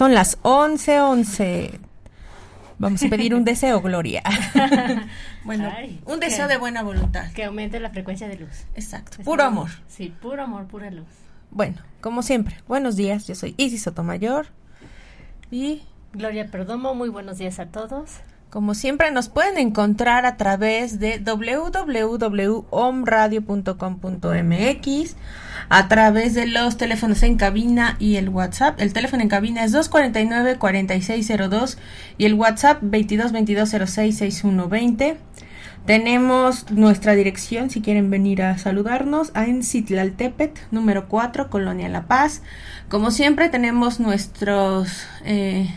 Son las 11:11. 11. Vamos a pedir un deseo, Gloria. bueno, Ay, un deseo que- de buena voluntad. Que aumente la frecuencia de luz. Exacto. Es Puro amor. Sí, puro amor, pura luz. Bueno, como siempre, buenos días. Yo soy Isis Sotomayor. Y Gloria Perdomo, muy buenos días a todos. Como siempre nos pueden encontrar a través de www.omradio.com.mx, a través de los teléfonos en cabina y el WhatsApp. El teléfono en cabina es 249-4602 y el WhatsApp 2222066120. Tenemos nuestra dirección si quieren venir a saludarnos en Citlaltepet, número 4, Colonia La Paz. Como siempre tenemos nuestros eh,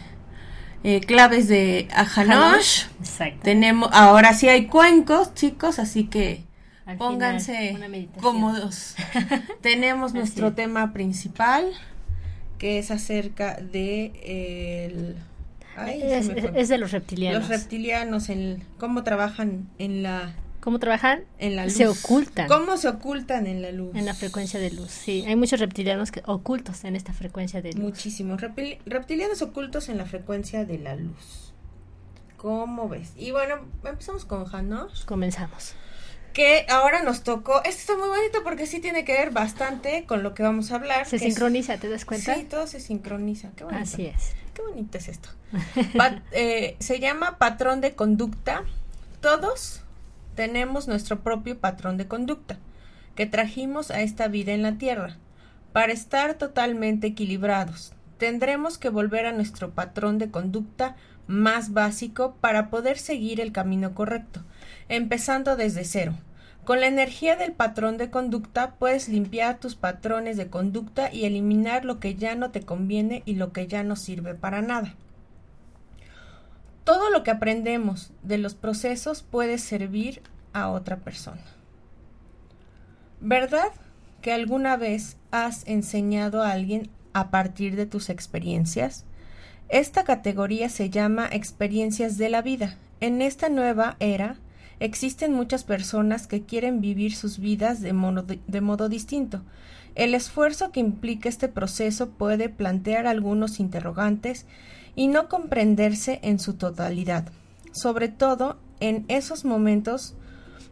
eh, claves de Ajanosh. Exacto. Tenemos, ahora sí hay cuencos, chicos, así que Al pónganse final, cómodos. Tenemos nuestro es. tema principal, que es acerca de el... ay, es de los reptilianos. Los reptilianos, en, cómo trabajan en la, ¿Cómo trabajan? en la luz. Se ocultan ¿Cómo se ocultan en la luz? en la frecuencia de luz. Sí, hay muchos reptilianos que, ocultos en esta frecuencia de luz. Muchísimos. Reptil- reptilianos ocultos en la frecuencia de la luz. ¿Cómo ves? Y bueno, empezamos con Hanosh. Comenzamos. que ahora nos tocó. Esto está muy bonito porque sí tiene que ver bastante con lo que vamos a hablar. Se es- sincroniza, ¿te das cuenta? Sí, todo se sincroniza. Qué bonito. Así es. Qué bonito es esto. Eh, se llama patrón de conducta. Todos tenemos nuestro propio patrón de conducta que trajimos a esta vida en la tierra. Para estar totalmente equilibrados, tendremos que volver a nuestro patrón de conducta más básico para poder seguir el camino correcto, empezando desde cero. Con la energía del patrón de conducta puedes limpiar tus patrones de conducta y eliminar lo que ya no te conviene y lo que ya no sirve para nada. Todo lo que aprendemos de los procesos puede servir a otra persona. ¿Verdad que alguna vez has enseñado a alguien a partir de tus experiencias? Esta categoría se llama experiencias de la vida. En esta nueva era existen muchas personas que quieren vivir sus vidas de modo, de modo distinto. El esfuerzo que implica este proceso puede plantear algunos interrogantes y no comprenderse en su totalidad. Sobre todo en esos momentos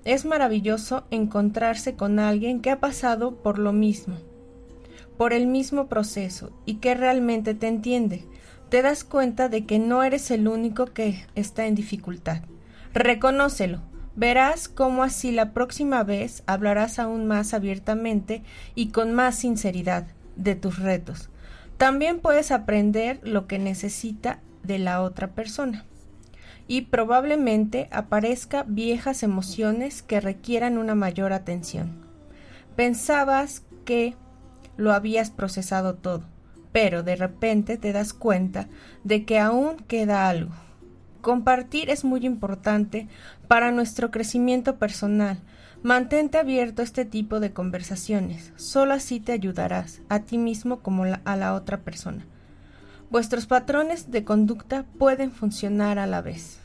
es maravilloso encontrarse con alguien que ha pasado por lo mismo, por el mismo proceso y que realmente te entiende. Te das cuenta de que no eres el único que está en dificultad. Reconócelo. Verás cómo así la próxima vez hablarás aún más abiertamente y con más sinceridad de tus retos. También puedes aprender lo que necesita de la otra persona y probablemente aparezca viejas emociones que requieran una mayor atención. Pensabas que lo habías procesado todo, pero de repente te das cuenta de que aún queda algo. Compartir es muy importante para nuestro crecimiento personal. Mantente abierto a este tipo de conversaciones. Solo así te ayudarás a ti mismo como la- a la otra persona. Vuestros patrones de conducta pueden funcionar a la vez.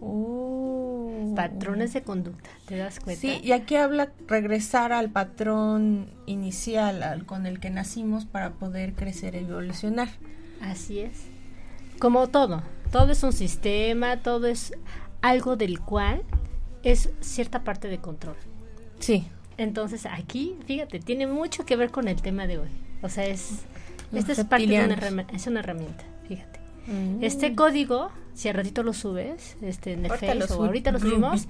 Oh. Patrones de conducta, ¿te das cuenta? Sí, y aquí habla regresar al patrón inicial, al con el que nacimos para poder crecer y evolucionar. Así es. Como todo, todo es un sistema, todo es algo del cual es cierta parte de control. Sí. Entonces aquí, fíjate, tiene mucho que ver con el tema de hoy. O sea, es, esta es parte de una, es una herramienta, fíjate. Mm. Este código si al ratito lo subes, este, en el Facebook, o ahorita lo subimos,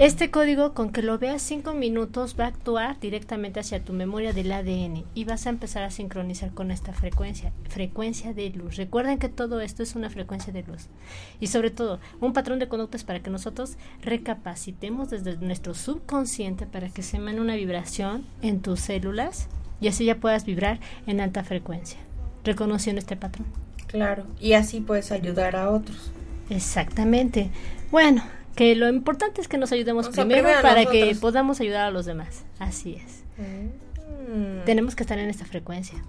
este código con que lo veas cinco minutos va a actuar directamente hacia tu memoria del ADN y vas a empezar a sincronizar con esta frecuencia, frecuencia de luz. Recuerden que todo esto es una frecuencia de luz y sobre todo un patrón de conductas para que nosotros recapacitemos desde nuestro subconsciente para que se emane una vibración en tus células y así ya puedas vibrar en alta frecuencia, reconociendo este patrón. Claro, y así puedes ayudar a otros. Exactamente. Bueno, que lo importante es que nos ayudemos primero, para que podamos ayudar a los demás. Así es. Mm. Tenemos que estar en esta frecuencia.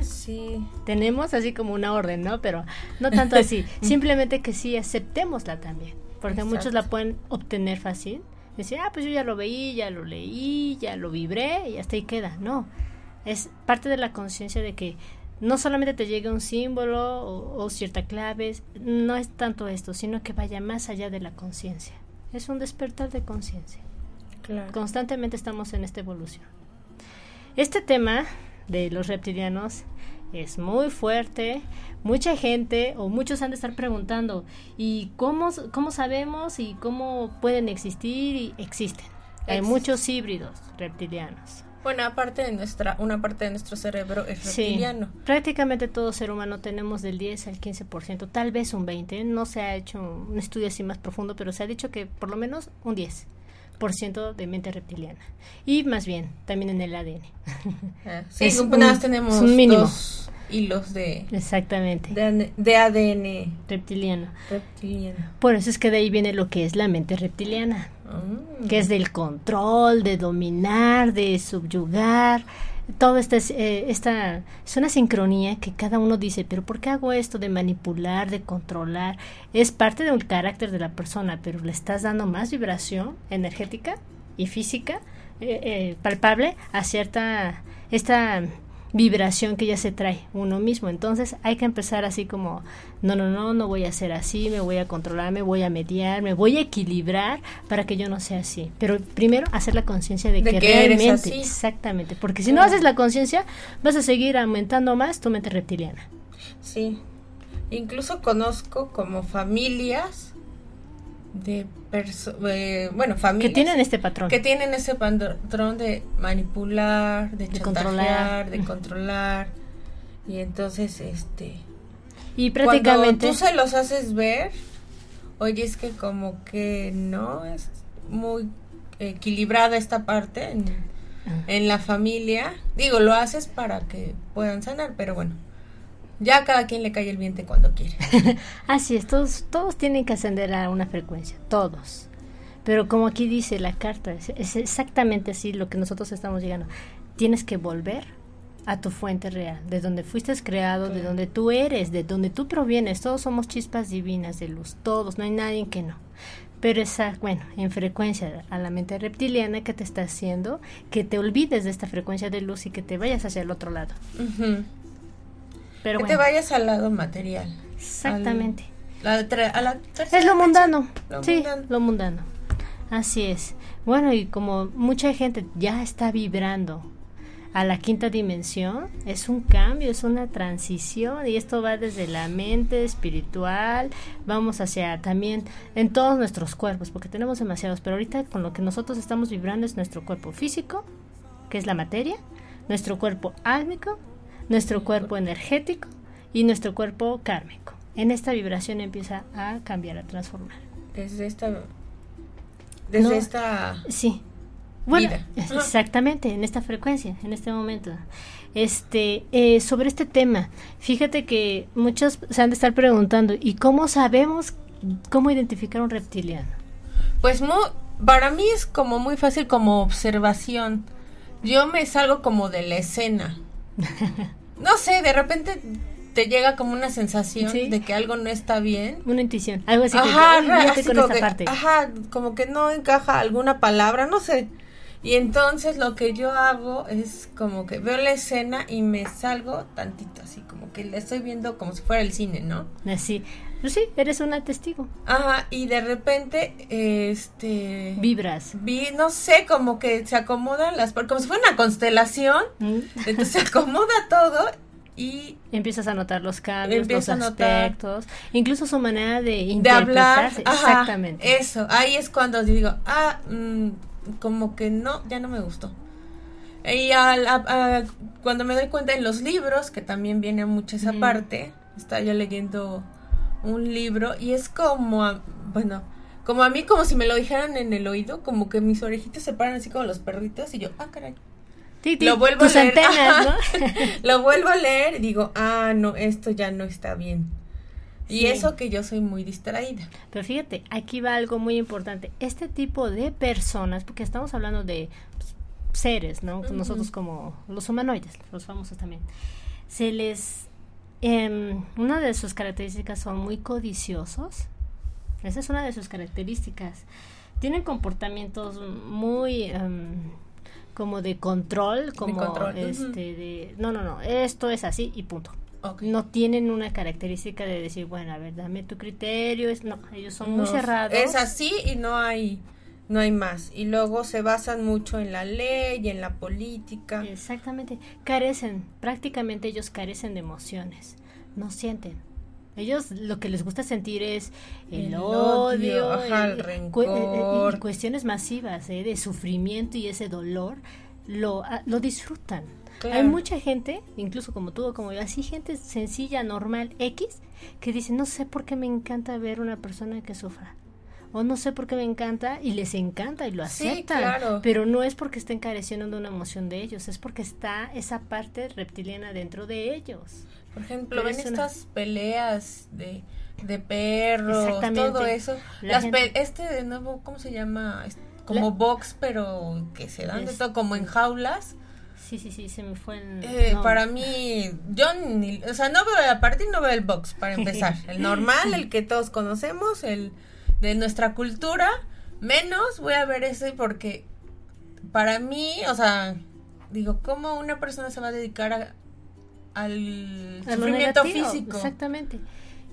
Sí. Tenemos así como una orden, ¿no? Pero no tanto así. Simplemente que sí aceptémosla también. Porque muchos la pueden obtener fácil. Decir, ah, pues yo ya lo veí, ya lo leí, ya lo vibré y hasta ahí queda. No. Es parte de la conciencia de que no solamente te llegue un símbolo o, cierta clave, no es tanto esto, sino que vaya más allá de la conciencia. Es un despertar de conciencia. Constantemente estamos en esta evolución. Este tema de los reptilianos es muy fuerte. Mucha gente o muchos han de estar preguntando, ¿y cómo, cómo sabemos y cómo pueden existir? Y existen. Hay muchos híbridos reptilianos. Bueno, aparte de nuestra, una parte de nuestro cerebro es reptiliano. Sí, prácticamente todo ser humano tenemos del 10 al 15%, tal vez un 20%. No se ha hecho un estudio así más profundo, pero se ha dicho que por lo menos un 10% de mente reptiliana. Y más bien, también en el ADN. Ah, sí, es un, tenemos un mínimo. dos hilos de... Exactamente. De, ADN. Reptiliano. Reptiliano. Por eso es que de ahí viene lo que es la mente reptiliana. Mm. que es del control, de dominar, de subyugar. Todo esto es, eh, esta, es una sincronía que cada uno dice, pero ¿por qué hago esto de manipular, de controlar? Es parte del carácter de la persona, pero le estás dando más vibración energética y física eh, eh, palpable a cierta esta vibración que ya se trae uno mismo. Entonces hay que empezar así como, no, no, no, no voy a ser así, me voy a controlar, me voy a mediar, me voy a equilibrar para que yo no sea así. Pero primero hacer la conciencia de, que, realmente, exactamente, porque si no haces la conciencia, vas a seguir aumentando más tu mente reptiliana. Sí, incluso conozco como familias de eh, bueno familias que tienen este patrón. que tienen ese patrón de manipular de, controlar. de controlar. Y entonces este y prácticamente tú se los haces ver oye es que como que no es muy equilibrada esta parte en, ah. en la familia. Digo lo haces para que puedan sanar pero bueno ya a cada quien le cae el viento cuando quiere. Así es, todos, todos tienen que ascender a una frecuencia, todos. Pero como aquí dice la carta, es, exactamente así lo que nosotros estamos llegando. Tienes que volver a tu fuente real, de donde fuiste creado, de donde tú eres, de donde tú provienes. Todos somos chispas divinas de luz, todos, no hay nadie que no. Pero esa, bueno, en frecuencia a la mente reptiliana que te está haciendo que te olvides de esta frecuencia de luz y que te vayas hacia el otro lado que te vayas al lado material. Exactamente. es lo mundano. sí, lo mundano. Así es. Bueno, y como mucha gente ya está vibrando a la quinta dimensión, es un cambio, es una transición y esto va desde la mente espiritual, vamos hacia también en todos nuestros cuerpos, porque tenemos demasiados, pero ahorita con lo que nosotros estamos vibrando es nuestro cuerpo físico, que es la materia, nuestro cuerpo álmico, nuestro cuerpo energético y nuestro cuerpo kármico. En esta vibración empieza a cambiar, a transformar. Desde esta... Desde esta... Sí. Bueno, exactamente, en esta frecuencia, en este momento. Este, eh, sobre este tema, fíjate que muchos se han de estar preguntando, ¿y cómo sabemos cómo identificar un reptiliano? Pues para mí es como muy fácil como observación. Yo me salgo como de la escena. no sé, de repente te llega como una sensación de que algo no está bien. Una intuición, algo así. Ajá, que, ajá, como que no encaja alguna palabra, no sé. Y entonces lo que yo hago es como que veo la escena y me salgo tantito, así como que la estoy viendo como si fuera el cine, ¿no? Así. Pues sí, eres una testigo. Ajá, y de repente, este... Vibras. Vi, no sé, como que se acomodan las... Como si fuera una constelación. Mm. Entonces se acomoda todo y... Empiezas a notar los cambios, los notar. aspectos, incluso su manera de de hablar. interpretarse. Ajá, Exactamente. Eso, ahí es cuando digo, ah, mm, como que no, ya no me gustó. Y al- a- a- cuando me doy cuenta en los libros, que también viene mucho esa parte, estaba yo leyendo un libro y es como, a- bueno, como a mí, como si me lo dijeran en el oído, como que mis orejitas se paran así como los perritos y yo, ah, caray. Lo vuelvo tus a leer. antenas, ¿no? Lo vuelvo a leer y digo, ah, no, esto ya no está bien. Y Sí. eso que yo soy muy distraída. Pero fíjate, aquí va algo muy importante. Este tipo de personas, porque estamos hablando de pues, seres, ¿no? Nosotros como los humanoides, los famosos también. Se les... em, una de sus características son muy codiciosos. Esa es una de sus características. Tienen comportamientos muy... em, como de control, como control, ujú. este de no no no esto es así y punto no tienen una característica de decir, bueno, a ver, dame tu criterio. Es, no, ellos son muy cerrados. Es así y no hay no hay más. Y luego se basan mucho en la ley, en la política. Exactamente. Carecen, prácticamente ellos carecen de emociones. No sienten. Ellos lo que les gusta sentir es el, El odio, odio, ajá, el rencor. y cuestiones masivas ¿eh? de sufrimiento y ese dolor. Lo, ah, lo disfrutan. Claro. Hay mucha gente, incluso como tú o como yo, así gente sencilla, normal, X, que dice, no sé por qué me encanta ver una persona que sufra. O no sé por qué me encanta y les encanta y lo Sí, aceptan. claro. Pero no es porque estén careciendo de una emoción de ellos, es porque está esa parte reptiliana dentro de ellos. Por ejemplo, ven es una- estas peleas de, de perros, todo eso. La Las gente- pe- este de nuevo, ¿cómo se llama? Como La- box, pero que se dan de todo como en jaulas. Sí, sí, sí, se me fue el... Eh, no. Para mí, yo ni, o sea, no veo, aparte no veo el box para empezar. El normal, el que todos conocemos, el de nuestra cultura, menos voy a ver ese porque para mí, o sea, digo, ¿cómo una persona se va a dedicar a- al A sufrimiento negativo, físico? Exactamente.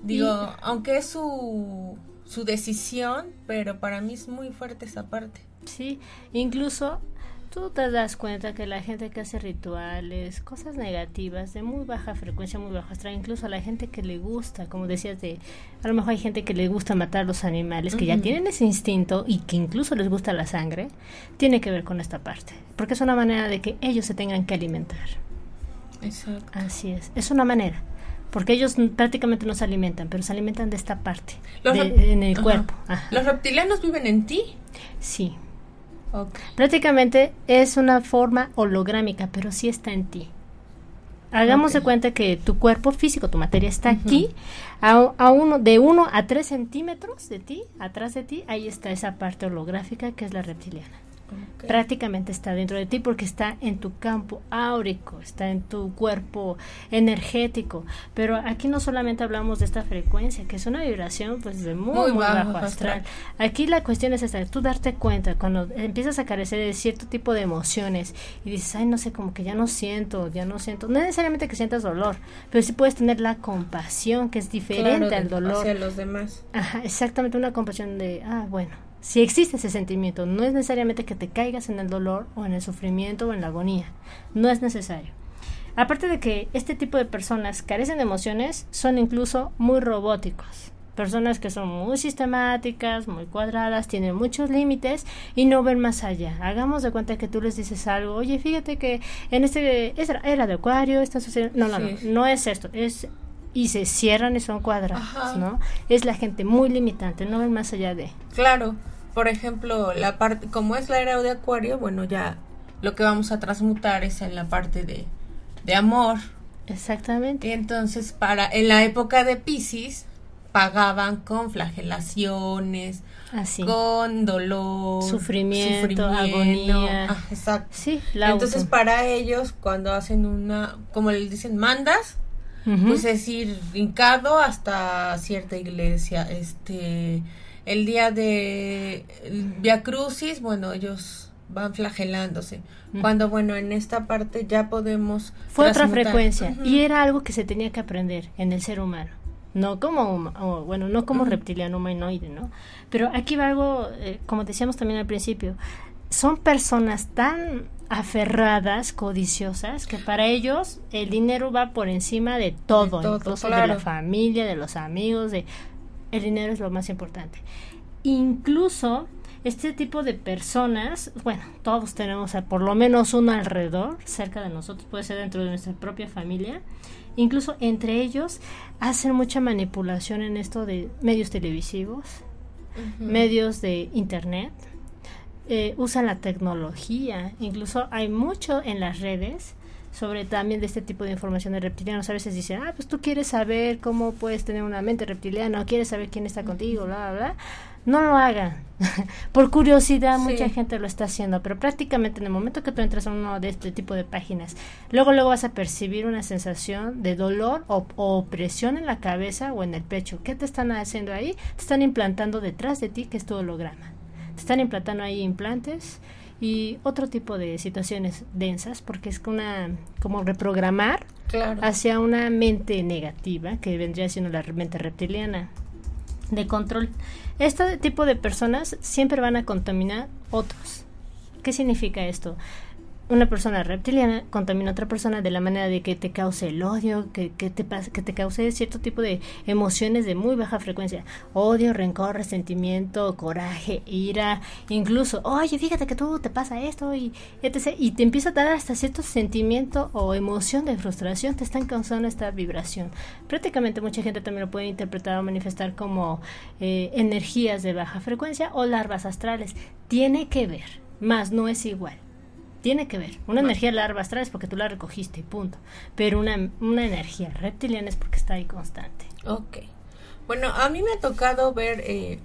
Digo, Y- aunque es su, su decisión, pero para mí es muy fuerte esa parte. Sí, incluso tú te das cuenta que la gente que hace rituales, cosas negativas de muy baja frecuencia, muy bajo astral, incluso a la gente que le gusta, como decías de, a lo mejor hay gente que le gusta matar los animales, que ya tienen ese instinto y que incluso les gusta la sangre, tiene que ver con esta parte, porque es una manera de que ellos se tengan que alimentar. Exacto. Así es, es una manera. Porque ellos prácticamente no se alimentan, pero se alimentan de esta parte, de- en el Ajá. cuerpo. Ajá. ¿Los reptilianos viven en ti? Sí, Prácticamente es una forma holográmica, pero sí está en ti. Hagamos de cuenta que tu cuerpo físico, tu materia está aquí, a, a uno, de 1 a 3 centímetros de ti, atrás de ti, ahí está esa parte holográfica que es la reptiliana. Ok. Prácticamente está dentro de ti porque está en tu campo áurico, está en tu cuerpo energético. Pero aquí no solamente hablamos de esta frecuencia, que es una vibración pues de muy, Muy muy bajo bajo astral. astral. Aquí la cuestión es esta, tú darte cuenta cuando empiezas a carecer de cierto tipo de emociones y dices, ay, no sé, como que ya no siento, ya no siento. No necesariamente que sientas dolor, pero sí puedes tener la compasión, que es diferente Claro, al dolor. Hacia los demás. Ajá, exactamente una compasión de, ah, bueno, si existe ese sentimiento, no es necesariamente que te caigas en el dolor o en el sufrimiento o en la agonía, no es necesario. Aparte de que este tipo de personas carecen de emociones, son incluso muy robóticos. Personas que son muy sistemáticas, muy cuadradas, tienen muchos límites y no ven más allá. Hagamos de cuenta que tú les dices algo, oye, fíjate que en este era, de acuario, está sucediendo. No, no, Sí. no, no es esto, es y se cierran y son cuadrados, Ajá. ¿no? Es la gente muy limitante, no ven más allá de. Claro, por ejemplo, la parte, como es la era de Acuario, bueno, ya lo que vamos a transmutar es en la parte de, de amor. Exactamente. Y entonces, para en la época de Pisces, pagaban con flagelaciones, Así. con dolor, Sufrimiento, agonía. Ah, exacto. Sí, la Entonces, para ellos, cuando hacen una, como les dicen, mandas, Pues es ir hincado hasta cierta iglesia. Este, el día de Via Crucis, bueno, ellos van flagelándose. Cuando, bueno, en esta parte ya podemos. Fue otra frecuencia y era algo que se tenía que aprender en el ser humano. no como, bueno, no como reptiliano humanoide, ¿no? Pero aquí va algo, eh, como decíamos también al principio, son personas tan aferradas, codiciosas, que para ellos el dinero va por encima de todo, incluso de la familia, de los amigos, de el dinero es lo más importante. Incluso este tipo de personas, bueno, todos tenemos por lo menos uno alrededor, cerca de nosotros, puede ser dentro de nuestra propia familia, incluso entre ellos hacen mucha manipulación en esto de medios televisivos, medios de internet, eh, usan la tecnología, incluso hay mucho en las redes sobre también de este tipo de información de reptilianos. A veces dicen, ah, pues tú quieres saber cómo puedes tener una mente reptiliana o quieres saber quién está contigo, bla, bla, bla. No lo hagan. Por curiosidad, mucha gente lo está haciendo, pero prácticamente en el momento que tú entras a uno de este tipo de páginas, luego luego vas a percibir una sensación de dolor o, o opresión en la cabeza o en el pecho. ¿Qué te están haciendo ahí? Te están implantando detrás de ti, que es tu holograma están implantando ahí implantes y otro tipo de situaciones densas porque es una como reprogramar hacia una mente negativa que vendría siendo la mente reptiliana de control. Este tipo de personas siempre van a contaminar otros. ¿Qué significa esto? Una persona reptiliana contamina a otra persona de la manera de que te cause el odio, que, que, te, que te cause cierto tipo de emociones de muy baja frecuencia. Odio, rencor, resentimiento, coraje, ira, incluso, oye, fíjate que tú te pasa esto y etc. Y te empieza a dar hasta cierto sentimiento o emoción de frustración, te están causando esta vibración. Prácticamente mucha gente también lo puede interpretar o manifestar como eh, energías de baja frecuencia o larvas astrales. Tiene que ver, más no es igual. Tiene que ver. Una energía larva astral es porque tú la recogiste, punto. Pero una, una energía reptiliana es porque está ahí constante. Ok. Bueno, a mí me ha tocado ver eh,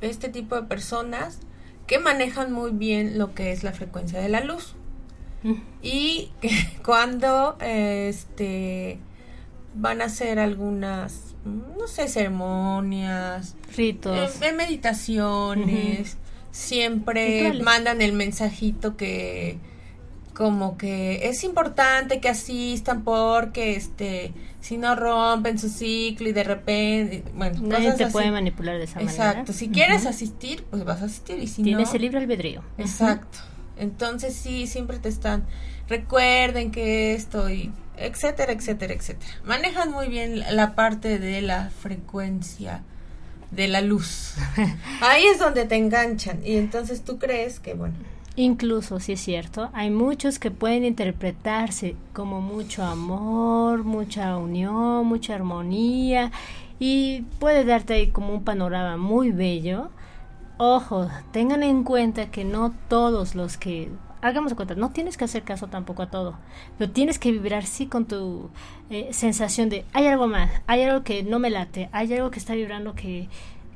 este tipo de personas que manejan muy bien lo que es la frecuencia de la luz. Mm. Y cuando este van a hacer algunas, no sé, ceremonias, ritos, eh, meditaciones, siempre mandan el mensajito que como que es importante que asistan porque este si no rompen su ciclo y de repente bueno nadie te puede manipular de esa manera. Exacto si quieres asistir pues vas a asistir y si tienes el libre albedrío. Exacto. Entonces sí siempre te están recuerden que esto y etcétera etcétera etcétera. Manejan muy bien la parte de la frecuencia de la luz. Ahí es donde te enganchan y entonces tú crees que, bueno. Incluso, si es cierto, hay muchos que pueden interpretarse como mucho amor, mucha unión, mucha armonía y puede darte ahí como un panorama muy bello. Ojo, tengan en cuenta que no todos los que hagamos de cuenta, no tienes que hacer caso tampoco a todo, pero tienes que vibrar sí con tu eh, sensación de hay algo más, hay algo que no me late, hay algo que está vibrando que,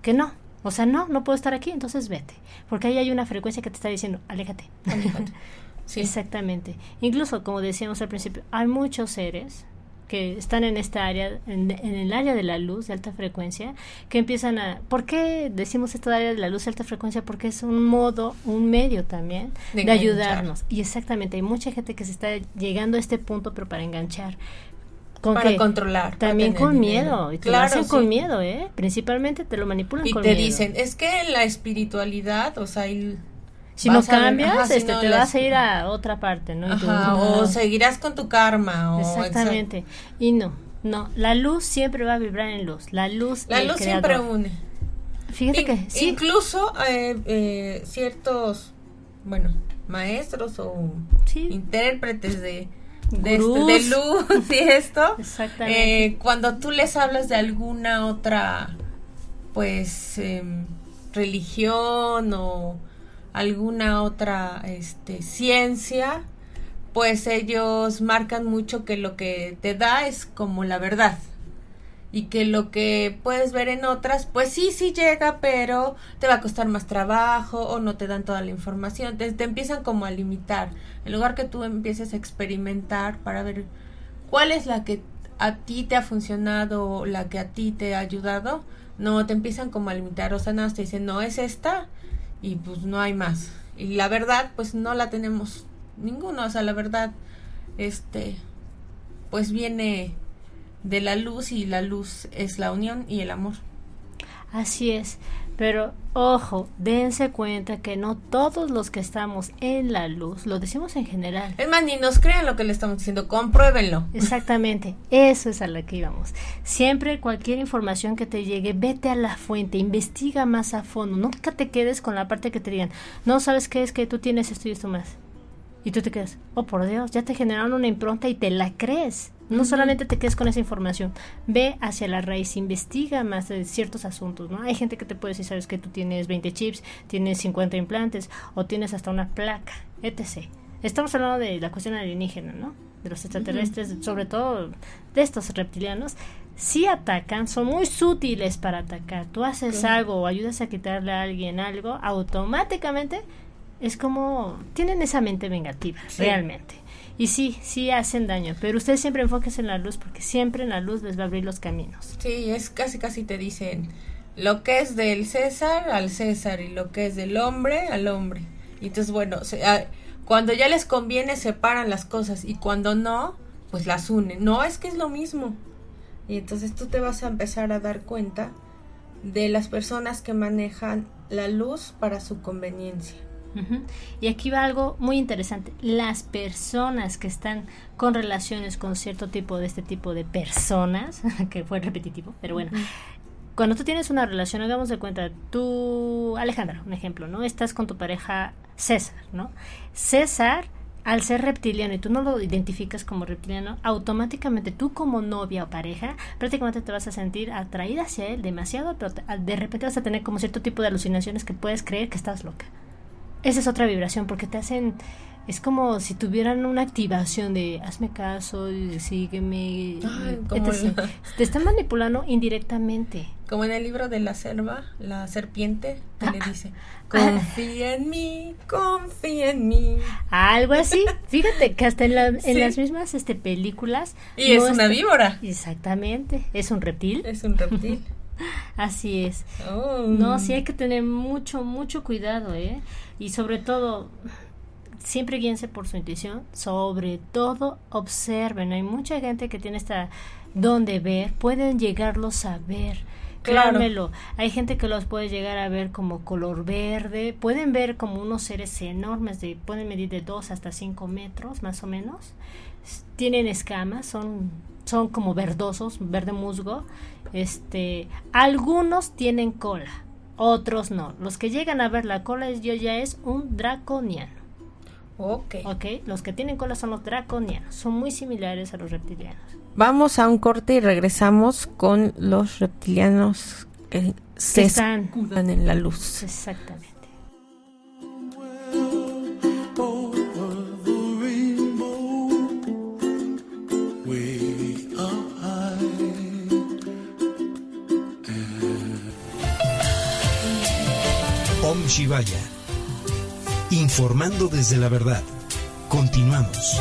que no. O sea, no, no puedo estar aquí, entonces vete. Porque ahí hay una frecuencia que te está diciendo, aléjate. sí. Exactamente. Incluso, como decíamos al principio, hay muchos seres que están en esta área, en, el área de la luz de alta frecuencia, que empiezan a... ¿Por qué decimos esta área de la luz de alta frecuencia? Porque es un modo, un medio también de, ayudarnos. Y exactamente, hay mucha gente que se está llegando a este punto, pero para enganchar. ¿Con para controlar. También con miedo. Y te lo hacen con miedo, ¿eh? Principalmente te lo manipulan con miedo. Y te dicen, es que la espiritualidad, o sea, el si no cambias, este, te vas a ir a otra parte, ¿no? o seguirás con tu karma. Exactamente. Y no, no, la luz siempre va a vibrar en luz. La luz La luz siempre une. Fíjate que sí. Incluso eh, eh, ciertos, bueno, maestros o intérpretes de, de, este, luz y esto, eh, cuando tú les hablas de alguna otra, pues, em, religión o alguna otra este, ciencia, pues ellos marcan mucho que lo que te da es como la verdad. Y que lo que puedes ver en otras, pues sí, sí llega, pero te va a costar más trabajo o no te dan toda la información, te, te empiezan como a limitar, en lugar que tú empieces a experimentar para ver cuál es la que a ti te ha funcionado, la que a ti te ha ayudado, no, te empiezan como a limitar, o sea, nada, te dicen, no es esta, y pues no hay más. Y la verdad, pues no la tenemos ninguno, o sea, la verdad, este, pues viene de la luz y la luz es la unión y el amor. Así es. Pero ojo, dense cuenta que no todos los que estamos en la luz, lo decimos en general. Es más, ni nos crean lo que le estamos diciendo, compruébenlo. Exactamente, eso es a lo que íbamos. Siempre cualquier información que te llegue, vete a la fuente, investiga más a fondo, nunca te quedes con la parte que te digan, no sabes qué es que tú tienes esto y esto más. Y tú te quedas, oh por Dios, ya te generaron una impronta y te la crees. No solamente te quedes con esa información, ve hacia la raíz, investiga más de ciertos asuntos, ¿no? Hay gente que te puede decir, sabes que tú tienes 20 chips, tienes 50 implantes o tienes hasta una placa, etc. Estamos hablando de la cuestión alienígena, ¿no? De los extraterrestres, sobre todo de estos reptilianos. Si atacan, son muy sutiles para atacar. Tú haces algo o ayudas a quitarle a alguien algo, automáticamente es como tienen esa mente vengativa, realmente. Y sí, sí hacen daño, pero ustedes siempre enfóquense en la luz porque siempre en la luz les va a abrir los caminos. Sí, es casi casi te dicen lo que es del César al César y lo que es del hombre al hombre. Y entonces, bueno, ah, cuando ya les conviene separan las cosas y cuando no, pues las unen. No, es que es lo mismo. Y entonces tú te vas a empezar a dar cuenta de las personas que manejan la luz para su conveniencia. Y aquí va algo muy interesante. Las personas que están con relaciones con cierto tipo de este tipo de personas, que fue repetitivo, pero bueno. Cuando tú tienes una relación, hagamos de cuenta, tú, Alejandra, un ejemplo, ¿no? Estás con tu pareja César, ¿no? César, al ser reptiliano y tú no lo identificas como reptiliano, automáticamente tú como novia o pareja, prácticamente te vas a sentir atraída hacia él demasiado, pero de repente vas a tener como cierto tipo de alucinaciones que puedes creer que estás loca esa es otra vibración porque te hacen es como si tuvieran una activación de hazme caso, sígueme, te están manipulando indirectamente. Como en el libro de la selva, la serpiente que le dice, confía en mí, confía en mí. Algo así, fíjate que hasta en, las mismas este, películas. Y es una víbora. Exactamente, es un reptil. Es un reptil. Así es. Oh. No, sí hay que tener mucho, mucho cuidado, ¿eh? Y sobre todo, siempre guíense por su intuición. Sobre todo, observen. Hay mucha gente que tiene esta don de ver. Pueden llegarlos a ver. Claro. Hay gente que los puede llegar a ver como color verde. Pueden ver como unos seres enormes. De, pueden medir de 2 hasta 5 metros, más o menos. Tienen escamas, son, son como verdosos, verde musgo este, algunos tienen cola, otros no. Los que llegan a ver la cola yo ya es un draconiano. Ok. Ok, los que tienen cola son los draconianos. Son muy similares a los reptilianos. Vamos a un corte y regresamos con los reptilianos que, se están en la luz. Exactamente. Informando desde la verdad. Continuamos.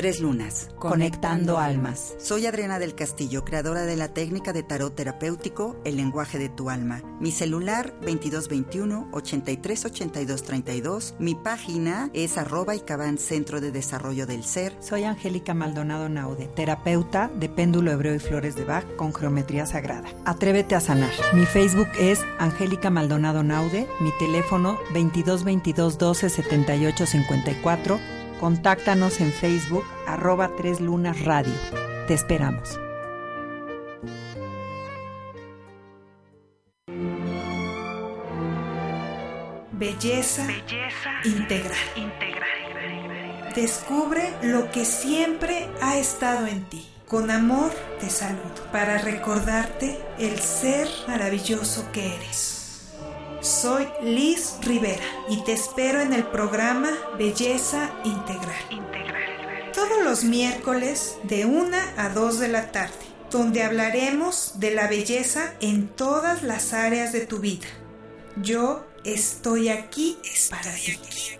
Tres Lunas, Conectando Almas. Soy Adriana del Castillo, creadora de la técnica de tarot terapéutico El lenguaje de tu alma. Mi celular 2221-838232. Mi página es arroba y cabán Centro de Desarrollo del Ser. Soy Angélica Maldonado Naude, terapeuta de péndulo hebreo y flores de Bach con geometría sagrada. Atrévete a sanar. Mi Facebook es Angélica Maldonado Naude. Mi teléfono 2222 12 78 54 Contáctanos en Facebook arroba Tres Lunas Radio. Te esperamos. Belleza, integral. Descubre lo que siempre ha estado en ti. Con amor te saludo para recordarte el ser maravilloso que eres. Soy Liz Rivera y te espero en el programa Belleza Integral. Todos los miércoles de 1 a 2 de la tarde, donde hablaremos de la belleza en todas las áreas de tu vida. Yo estoy aquí para ti.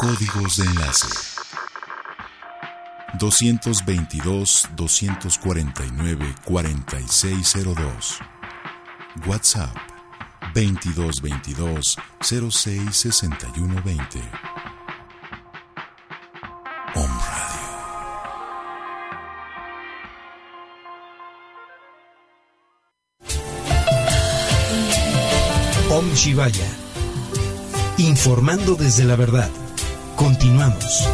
Códigos de enlace 222-249-4602 WhatsApp 2222-066120 Om Radio Om Shivaya. Informando desde la verdad. Continuamos.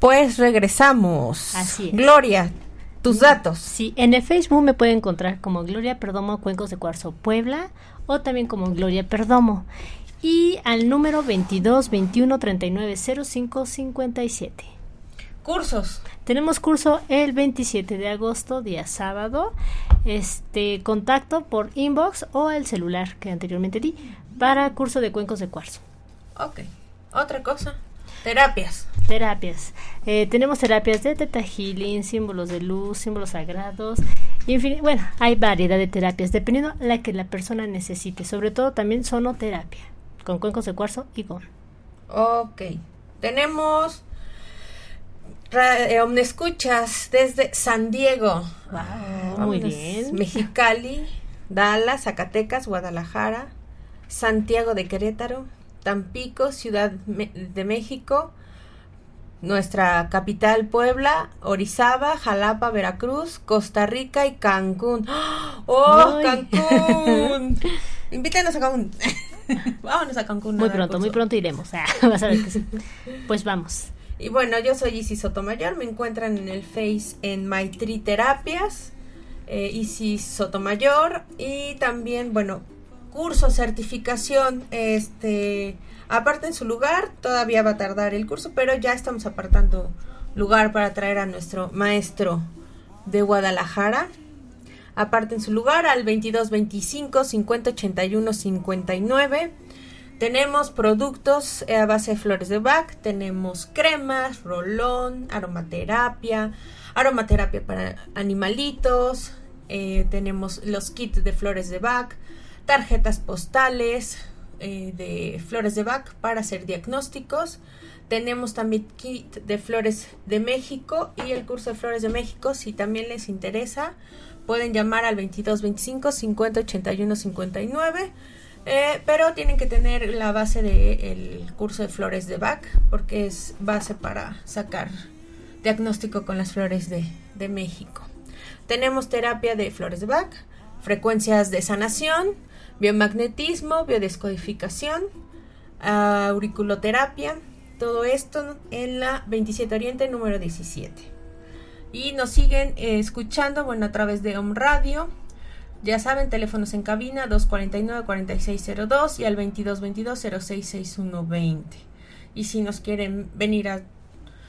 Pues regresamos. Así es. Gloria, tus datos. Sí, en el Facebook me pueden encontrar como Gloria Perdomo Cuencos de Cuarzo Puebla o también como Gloria Perdomo. Y al número 22 21 39 05 57. Cursos. Tenemos curso el 27 de agosto, día sábado. Este contacto por inbox o el celular que anteriormente di para curso de cuencos de cuarzo. Ok. Otra cosa. Terapias. Terapias. Eh, tenemos terapias de teta healing, símbolos de luz, símbolos sagrados. Y en fin, bueno, hay variedad de terapias dependiendo la que la persona necesite. Sobre todo también sonoterapia con cuencos de cuarzo y gon. Ok. Tenemos eh, Omnescuchas desde San Diego. Wow, muy bien. Mexicali, Dallas, Zacatecas, Guadalajara, Santiago de Querétaro, Tampico, Ciudad de México, nuestra capital Puebla, Orizaba, Jalapa, Veracruz, Costa Rica y Cancún. ¡Oh, Ay. Cancún! Invítenos a Cancún. Vámonos a Cancún. Muy pronto, muy pronto iremos. Ah, vas a ver que sí. Pues vamos. Y bueno, yo soy Isis Sotomayor, me encuentran en el Face en Maitri Terapias, eh, Isis Sotomayor, y también, bueno, curso, certificación, este, aparten su lugar, todavía va a tardar el curso, pero ya estamos apartando lugar para traer a nuestro maestro de Guadalajara. Aparten su lugar al 2225 5081 59. Tenemos productos a base de flores de Bach, tenemos cremas, rolón, aromaterapia, aromaterapia para animalitos, eh, tenemos los kits de flores de Bach, tarjetas postales eh, de flores de Bach para hacer diagnósticos. Tenemos también kit de flores de México y el curso de flores de México. Si también les interesa, pueden llamar al 2225 50 81 59. Eh, pero tienen que tener la base del curso de flores de Bach, porque es base para sacar diagnóstico con las flores de, de México. Tenemos terapia de flores de Bach, frecuencias de sanación, biomagnetismo, biodescodificación, auriculoterapia, todo esto en la 27 Oriente número 17. Y nos siguen eh, escuchando, bueno, a través de Home Radio. Ya saben, teléfonos en cabina 249-4602 y al 2222-066120. Y si nos quieren venir a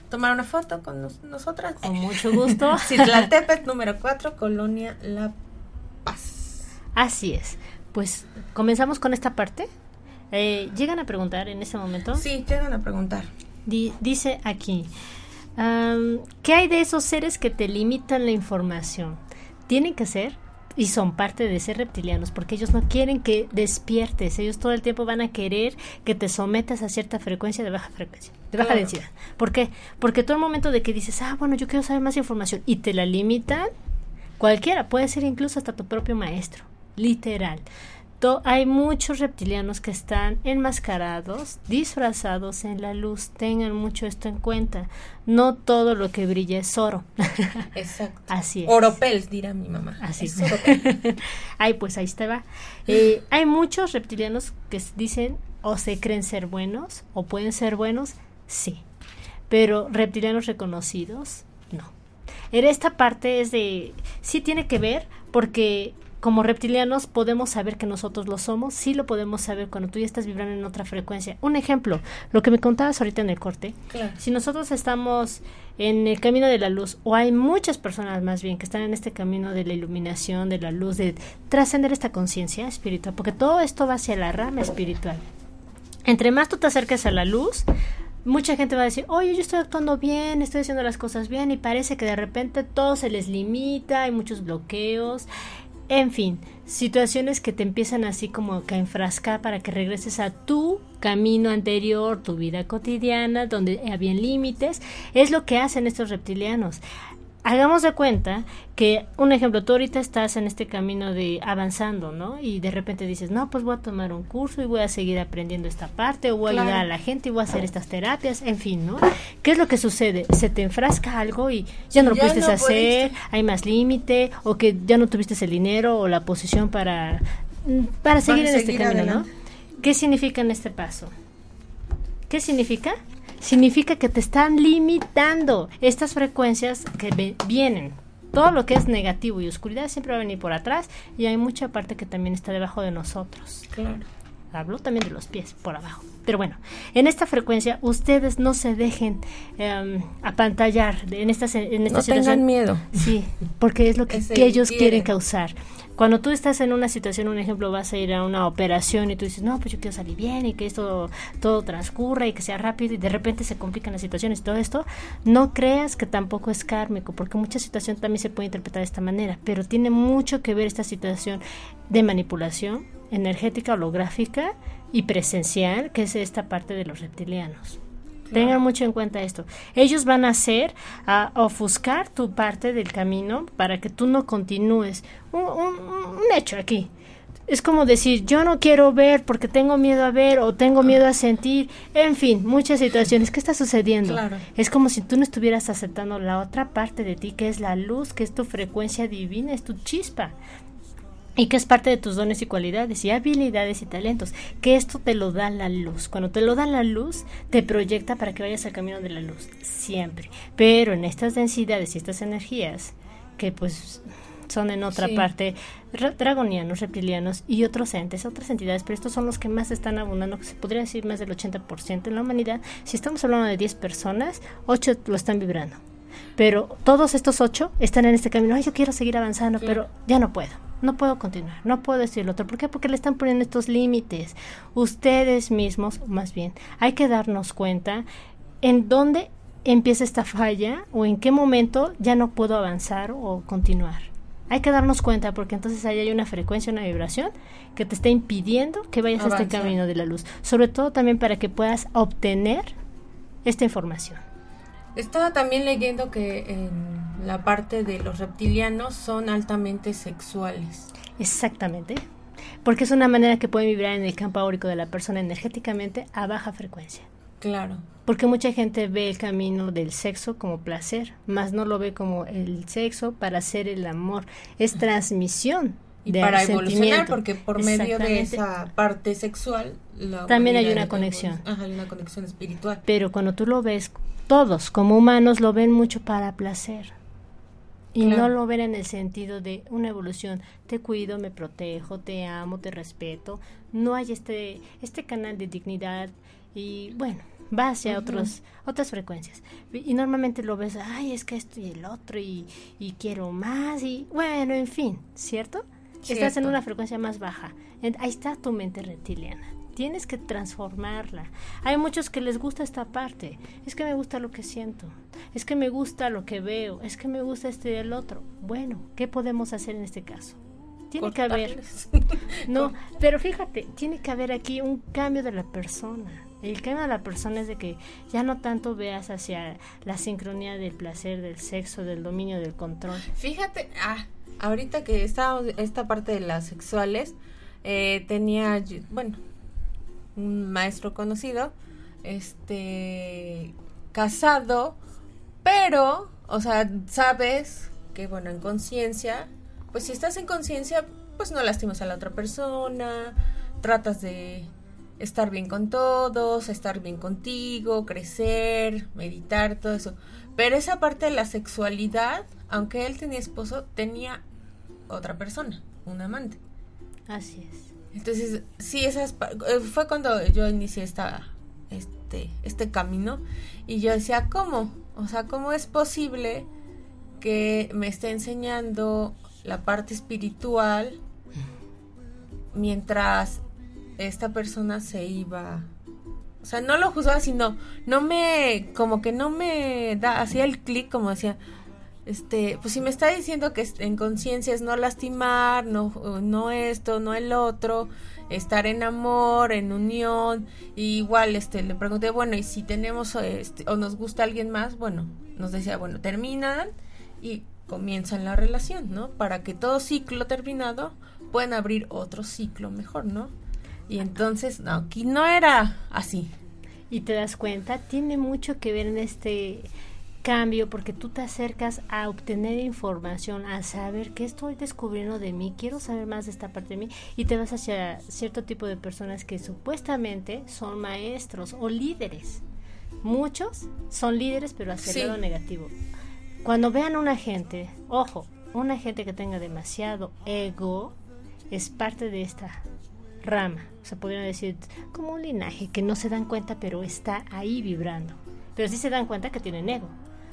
tomar una foto con nosotras. Con mucho gusto. Citlaltepet, número 4, Colonia La Paz. Así es. Pues comenzamos con esta parte. Eh, ¿Llegan a preguntar en este momento? Sí, llegan a preguntar. dice aquí, ¿qué hay de esos seres que te limitan la información? Tienen que ser y son parte de ser reptilianos porque ellos no quieren que despiertes, ellos todo el tiempo van a querer que te sometas a cierta frecuencia de baja frecuencia, de baja densidad. ¿Por qué? Porque todo el momento de que dices, ah, bueno, yo quiero saber más información y te la limitan, cualquiera, puede ser incluso hasta tu propio maestro, literal hay muchos reptilianos que están enmascarados, disfrazados en la luz. Tengan mucho esto en cuenta. No todo lo que brilla es oro. Exacto. Así es. Oropel, dirá mi mamá. Así es. Ay, pues ahí está. Eh, hay muchos reptilianos que dicen o se creen ser buenos o pueden ser buenos, sí. Pero reptilianos reconocidos, no. En esta parte es de, sí tiene que ver porque como reptilianos podemos saber que nosotros lo somos, sí lo podemos saber cuando tú ya estás vibrando en otra frecuencia. Un ejemplo, lo que me contabas ahorita en el corte, si nosotros estamos en el camino de la luz, o hay muchas personas más bien que están en este camino de la iluminación, de la luz, de trascender esta conciencia espiritual, porque todo esto va hacia la rama espiritual. Entre más tú te acerques a la luz, mucha gente va a decir, oye, yo estoy actuando bien, estoy haciendo las cosas bien y parece que de repente todo se les limita, hay muchos bloqueos en fin, situaciones que te empiezan así como que a enfrascar para que regreses a tu camino anterior, tu vida cotidiana, donde había límites, es lo que hacen estos reptilianos hagamos de cuenta que, un ejemplo, tú ahorita estás en este camino de avanzando, ¿no? Y de repente dices, no, pues voy a tomar un curso y voy a seguir aprendiendo esta parte, o voy a ayudar a la gente y voy a hacer estas terapias, en fin, ¿no? ¿Qué es lo que sucede? Se te enfrasca algo y ya no lo pudiste hacer, hay más límite, o que ya no tuviste el dinero o la posición para, para seguir en este camino, ¿no? ¿Qué significa en este paso? ¿Qué significa? Significa que te están limitando estas frecuencias que vienen. Todo lo que es negativo y oscuridad siempre va a venir por atrás y hay mucha parte que también está debajo de nosotros. Claro. Hablo también de los pies por abajo. Pero bueno, en esta frecuencia ustedes no se dejen eh, apantallar en esta, en esta no Tengan miedo. Sí, porque es lo que, ellos quieren causar. Cuando tú estás en una situación, un ejemplo, vas a ir a una operación y tú dices, no, pues yo quiero salir bien y que esto todo transcurra y que sea rápido y de repente se complican las situaciones y todo esto, no creas que tampoco es kármico, porque mucha situación también se puede interpretar de esta manera, pero tiene mucho que ver esta situación de manipulación energética, holográfica y presencial, que es esta parte de los reptilianos. Tengan mucho en cuenta esto. Ellos van a hacer, a ofuscar tu parte del camino para que tú no continúes. Un, hecho aquí. Es como decir, yo no quiero ver porque tengo miedo a ver o tengo miedo a sentir. En fin, muchas situaciones. ¿Qué está sucediendo? Es como si tú no estuvieras aceptando la otra parte de ti, que es la luz, que es tu frecuencia divina, es tu chispa y que es parte de tus dones y cualidades y habilidades y talentos, que esto te lo da la luz. Cuando te lo da la luz, te proyecta para que vayas al camino de la luz, siempre. Pero en estas densidades y estas energías, que pues son en otra parte dragonianos, reptilianos y otros entes, otras entidades, pero estos son los que más están abundando, que se podría decir más del 80% en la humanidad. Si estamos hablando de 10 personas, 8 lo están vibrando. Pero todos estos 8 están en este camino, Ay, yo quiero seguir avanzando, pero ya no puedo no puedo continuar, no puedo decir lo otro. ¿Por qué? Porque le están poniendo estos límites. Ustedes mismos, más bien, hay que darnos cuenta en dónde empieza esta falla o en qué momento ya no puedo avanzar o continuar. Hay que darnos cuenta porque entonces ahí hay una frecuencia, una vibración que te está impidiendo que vayas a este camino de la luz. Sobre todo también para que puedas obtener esta información. Estaba también leyendo que en la parte de los reptilianos son altamente sexuales. Exactamente. Porque es una manera que pueden vibrar en el campo áurico de la persona energéticamente a baja frecuencia. Claro. Porque mucha gente ve el camino del sexo como placer, más no lo ve como el sexo para hacer el amor. Es transmisión Y de para evolucionar, porque por medio de esa parte sexual... la También hay una conexión. Ajá, hay una conexión espiritual. Pero cuando tú lo ves, todos como humanos lo ven mucho para placer. Y Claro. no lo ven en el sentido de una evolución. Te cuido, me protejo, te amo, te respeto. No hay este, este canal de dignidad y bueno, va hacia otros, otras frecuencias. Y normalmente lo ves, ay, es que esto y el otro y, y quiero más y bueno, en fin, ¿cierto? Estás en una frecuencia más baja. En- Ahí está tu mente reptiliana. Tienes que transformarla. Hay muchos que les gusta esta parte. Es que me gusta lo que siento. Es que me gusta lo que veo. Es que me gusta este y el otro. Bueno, ¿qué podemos hacer en este caso? Tiene que haber. No, pero fíjate, tiene que haber aquí un cambio de la persona. El cambio de la persona es de que ya no tanto veas hacia la sincronía del placer, del sexo, del dominio, del control. Fíjate, ah, ahorita que estábamos, esta parte de las sexuales, eh, tenía, bueno, un maestro conocido, este, casado, pero, o sea, sabes que, bueno, en conciencia, pues si estás en conciencia, pues no lastimas a la otra persona, tratas de estar bien con todos, estar bien contigo, crecer, meditar, todo eso. Pero esa parte de la sexualidad, aunque él tenía esposo, tenía otra persona, un amante. Así es. Entonces, sí, esas eh, fue cuando yo inicié esta, este, este camino y yo decía, ¿cómo? O sea, ¿cómo es posible que me esté enseñando la parte espiritual mientras esta persona se iba? O sea, no lo juzgaba, sino no me, como que no me da, hacía el clic, como decía, este, pues si me está diciendo que en conciencia es no lastimar, no, no esto, no el otro, estar en amor, en unión, y igual, este, le pregunté, bueno, y si tenemos, este, o nos gusta alguien más, bueno, nos decía, bueno, terminan y comienzan la relación, ¿no? Para que todo ciclo terminado puedan abrir otro ciclo mejor, ¿no? Y entonces, no, aquí no era así. Y te das cuenta, tiene mucho que ver en este cambio porque tú te acercas a obtener información, a saber qué estoy descubriendo de mí, quiero saber más de esta parte de mí y te vas hacia cierto tipo de personas que supuestamente son maestros o líderes. Muchos son líderes pero hacia Sí. el lado negativo. Cuando vean a una gente, ojo, una gente que tenga demasiado ego es parte de esta rama, o sea, podrían decir como un linaje que no se dan cuenta pero está ahí vibrando. Pero sí se dan cuenta que tienen ego,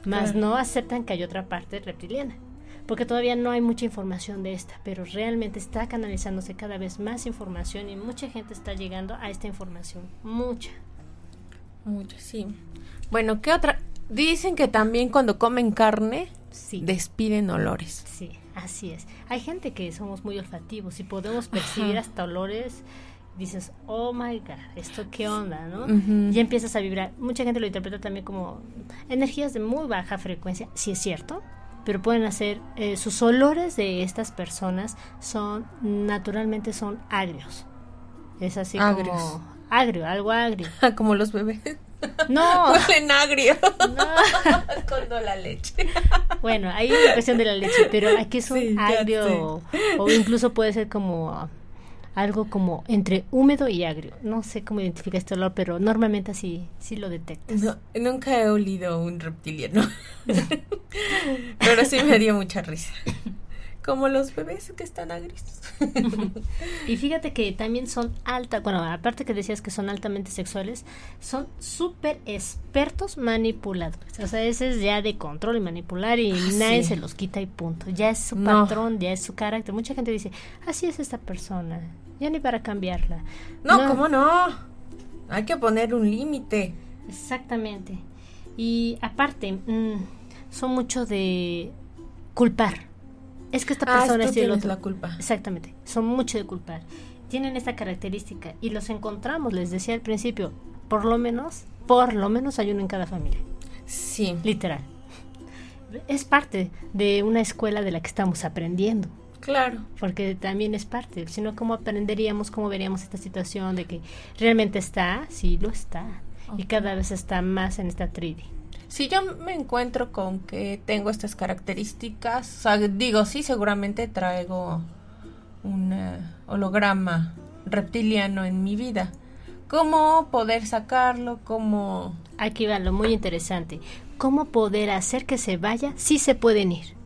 más no aceptan que hay otra parte reptiliana, porque todavía no hay mucha información de esta, pero realmente está canalizándose cada vez más información y mucha gente está llegando a esta información, mucha. Mucho, sí. Bueno, ¿qué otra? Dicen que también cuando comen carne Sí. despiden olores. Sí, así es. Hay gente que somos muy olfativos y podemos percibir Ajá. hasta olores. Dices, oh my god, ¿esto qué onda, no? Ujú. Ya empiezas a vibrar. Mucha gente lo interpreta también como energías de muy baja frecuencia, sí es cierto, pero pueden hacer, eh, sus olores de estas personas son, naturalmente son agrios. Es así Agrios. como agrio, algo agrio. Como los bebés. No, Huelen agrio. no. Con la leche. Bueno, ahí es la cuestión de la leche, pero aquí es un Sí, agrio o incluso puede ser como algo como entre húmedo y agrio. No sé cómo identifica este olor, pero normalmente así sí lo detectas. No, nunca he olido un reptiliano. Pero sí me dio mucha risa. Como los bebés que están agrios. Y fíjate que también son alta, bueno, aparte que decías que son altamente sexuales, son súper expertos manipuladores. O sea, ese es ya de control y manipular y Ah, nadie sí. se los quita y punto. Ya es su No. patrón, ya es su carácter. Mucha gente dice, así es esta persona, ya ni para cambiarla. No, ¿cómo no? Hay que poner un límite. Exactamente. Y aparte, mm, son mucho de culpar. Es que esta Ah, persona tú es el otro. la culpa. Exactamente. Son mucho de culpar. Tienen esta característica y los encontramos, les decía al principio, por lo menos, por lo menos hay uno en cada familia. Sí. Literal. Es parte de una escuela de la que estamos aprendiendo. Claro. Porque también es parte, si no, ¿cómo aprenderíamos, cómo veríamos esta situación de que realmente está? Sí, lo está. Y cada vez está más en esta 3D. Si yo me encuentro con que tengo estas características, digo, sí, seguramente traigo un eh, holograma reptiliano en mi vida. ¿Cómo poder sacarlo? ¿Cómo...? Aquí va lo muy interesante. ¿Cómo poder hacer que se vaya si se pueden ir?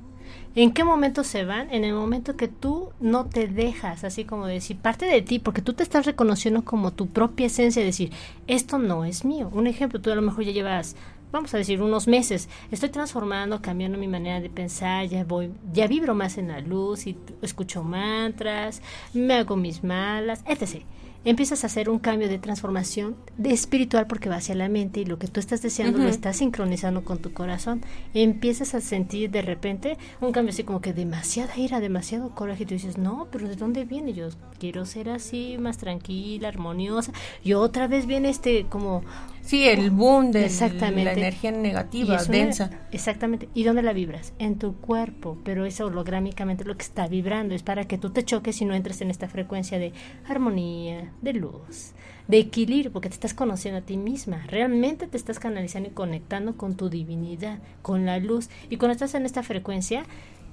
¿En qué momento se van? En el momento que tú no te dejas, así como decir, parte de ti, porque tú te estás reconociendo como tu propia esencia, decir, esto no es mío. Un ejemplo, tú a lo mejor ya llevas vamos a decir, unos meses. Estoy transformando, cambiando mi manera de pensar, ya voy, ya vibro más en la luz y escucho mantras, me hago mis malas, etc empiezas a hacer un cambio de transformación de espiritual porque va hacia la mente y lo que tú estás deseando lo estás sincronizando con tu corazón. Empiezas a sentir de repente un cambio así como que demasiada ira, demasiado coraje y tú dices, no, pero ¿de dónde viene? Yo quiero ser así, más tranquila, armoniosa. Y otra vez viene este como... Sí, el boom de la energía negativa, densa. exactamente. ¿Y dónde la vibras? En tu cuerpo, pero eso holográmicamente lo que está vibrando es para que tú te choques y no entres en esta frecuencia de armonía, de luz, de equilibrio, porque te estás conociendo a ti misma. Realmente te estás canalizando y conectando con tu divinidad, con la luz. Y cuando estás en esta frecuencia,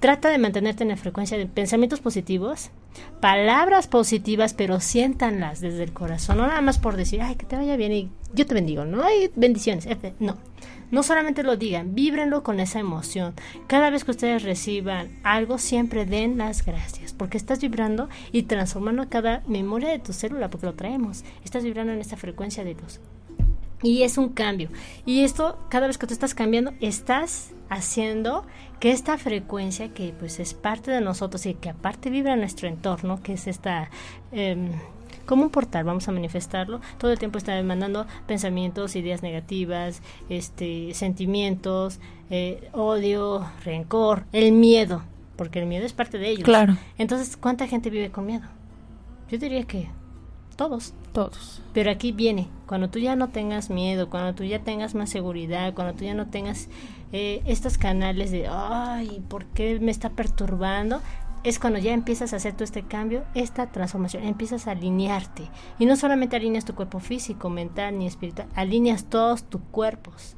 trata de mantenerte en la frecuencia de pensamientos positivos, palabras positivas, pero siéntanlas desde el corazón, no nada más por decir, ay, que te vaya bien y yo te bendigo, no hay bendiciones, no. No solamente lo digan, víbrenlo con esa emoción. Cada vez que ustedes reciban algo, siempre den las gracias, porque estás vibrando y transformando cada memoria de tu célula, porque lo traemos. Estás vibrando en esta frecuencia de luz. Y es un cambio. Y esto, cada vez que tú estás cambiando, estás haciendo que esta frecuencia, que pues es parte de nosotros y que aparte vibra en nuestro entorno, que es esta... Eh, como un portal, vamos a manifestarlo. Todo el tiempo está mandando pensamientos, ideas negativas, este, sentimientos, eh, odio, rencor, el miedo, porque el miedo es parte de ellos. Claro. Entonces, ¿cuánta gente vive con miedo? Yo diría que todos. Todos. Pero aquí viene, cuando tú ya no tengas miedo, cuando tú ya tengas más seguridad, cuando tú ya no tengas eh, estos canales de, ay, ¿por qué me está perturbando? es cuando ya empiezas a hacer todo este cambio, esta transformación, empiezas a alinearte. Y no solamente alineas tu cuerpo físico, mental ni espiritual, alineas todos tus cuerpos.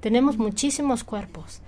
Tenemos muchísimos cuerpos,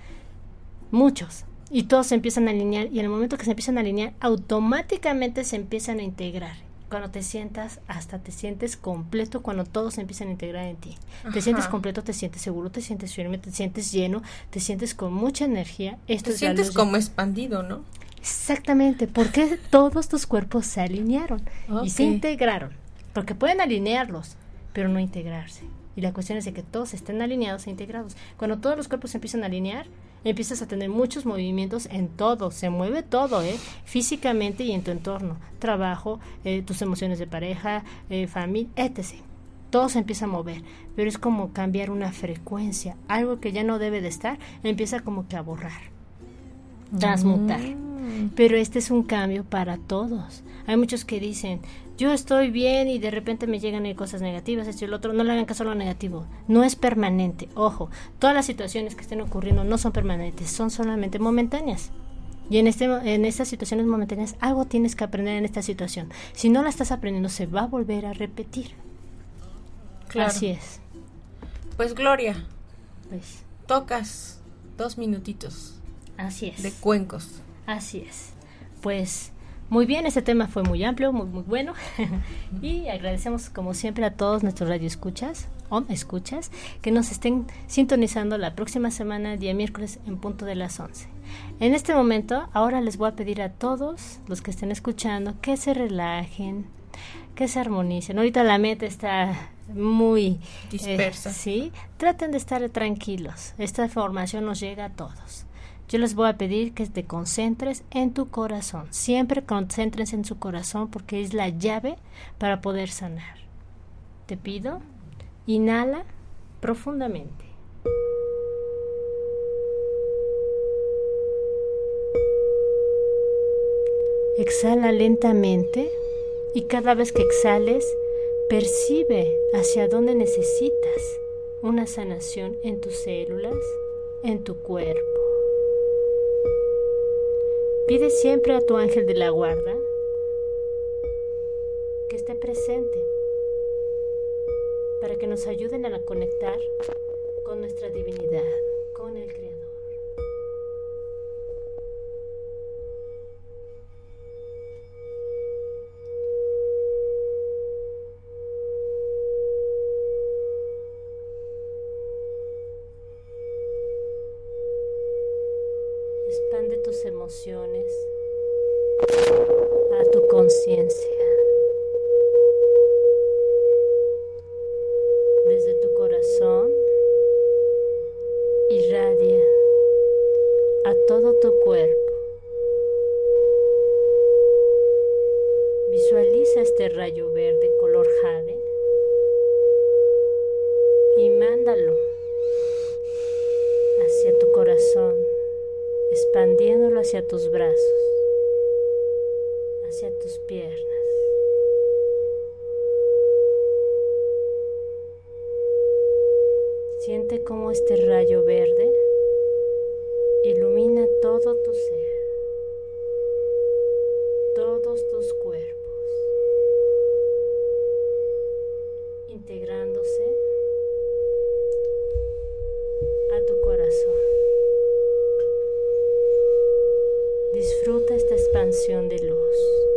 muchos, y todos se empiezan a alinear y en el momento que se empiezan a alinear, automáticamente se empiezan a integrar. Cuando te sientas, hasta te sientes completo cuando todos se empiezan a integrar en ti. Te sientes completo, te sientes seguro, te sientes firme, te sientes lleno, te sientes con mucha energía. Esto te sientes como expandido, ¿no? Exactamente, porque todos tus cuerpos se alinearon y se integraron. Porque pueden alinearlos, pero no integrarse. Y la cuestión es de que todos estén alineados e integrados. Cuando todos los cuerpos se empiezan a alinear, empiezas a tener muchos movimientos en todo, se mueve todo, ¿eh? físicamente y en tu entorno, trabajo, eh, tus emociones de pareja, eh, familia, etc. Todo se empieza a mover, pero es como cambiar una frecuencia, algo que ya no debe de estar, empieza como que a borrar, transmutar. Mm. Pero este es un cambio para todos. Hay muchos que dicen, yo estoy bien y de repente me llegan cosas negativas, esto y el otro. No le hagan caso a lo negativo. No es permanente. Ojo, todas las situaciones que estén ocurriendo no son permanentes, son solamente momentáneas. Y en, este, en estas situaciones momentáneas, algo tienes que aprender en esta situación. Si no la estás aprendiendo, se va a volver a repetir. Claro. Así es. Pues Gloria, pues tocas dos minutitos. Así es. De cuencos. Así es. Pues muy bien, este tema fue muy amplio, muy, muy bueno. y agradecemos como siempre a todos nuestros radioescuchas o escuchas que nos estén sintonizando la próxima semana, día miércoles, en punto de las 11. En este momento, ahora les voy a pedir a todos los que estén escuchando que se relajen, que se armonicen. Ahorita la meta está muy eh, dispersa. sí, traten de estar tranquilos. Esta información nos llega a todos. Yo les voy a pedir que te concentres en tu corazón. Siempre concéntrense en su corazón porque es la llave para poder sanar. Te pido, inhala profundamente. Exhala lentamente y cada vez que exhales, percibe hacia dónde necesitas una sanación en tus células, en tu cuerpo. Pide siempre a tu ángel de la guarda que esté presente para que nos ayuden a conectar con nuestra divinidad, con el Creador. tus emociones a tu conciencia. Desde tu corazón irradia a todo tu cuerpo. Visualiza este rayo verde color jade y mándalo hacia tu corazón, expandiéndolo hacia tus brazos, hacia tus piernas. Siente cómo este rayo verde ilumina todo tu ser, todos tus cuerpos, integrándose a tu corazón. Disfruta esta expansión de luz.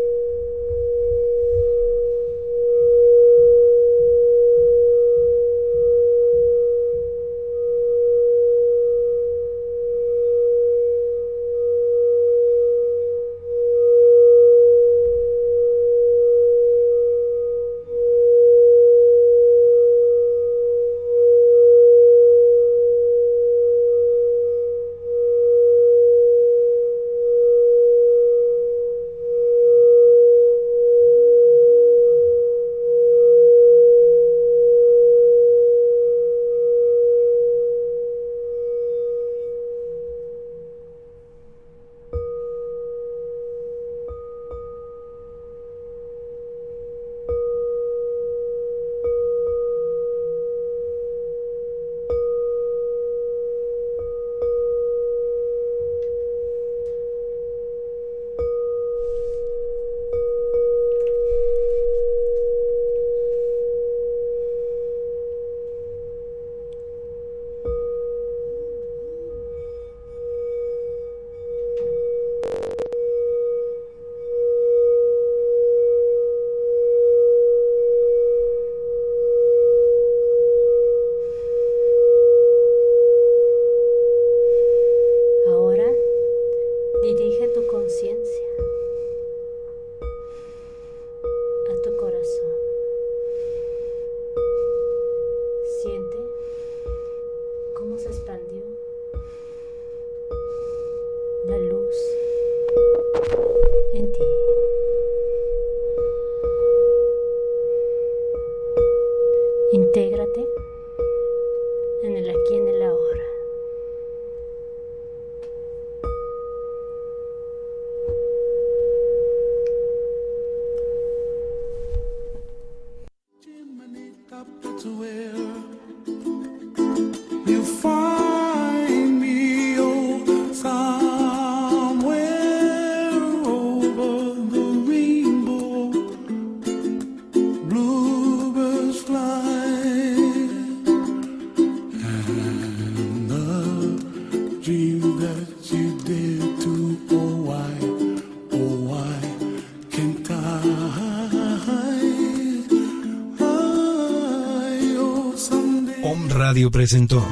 Presentó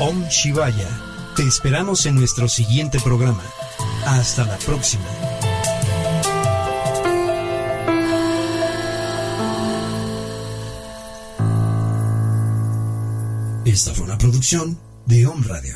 Om Shivaya. Te esperamos en nuestro siguiente programa. Hasta la próxima. Esta fue una producción de Om Radio.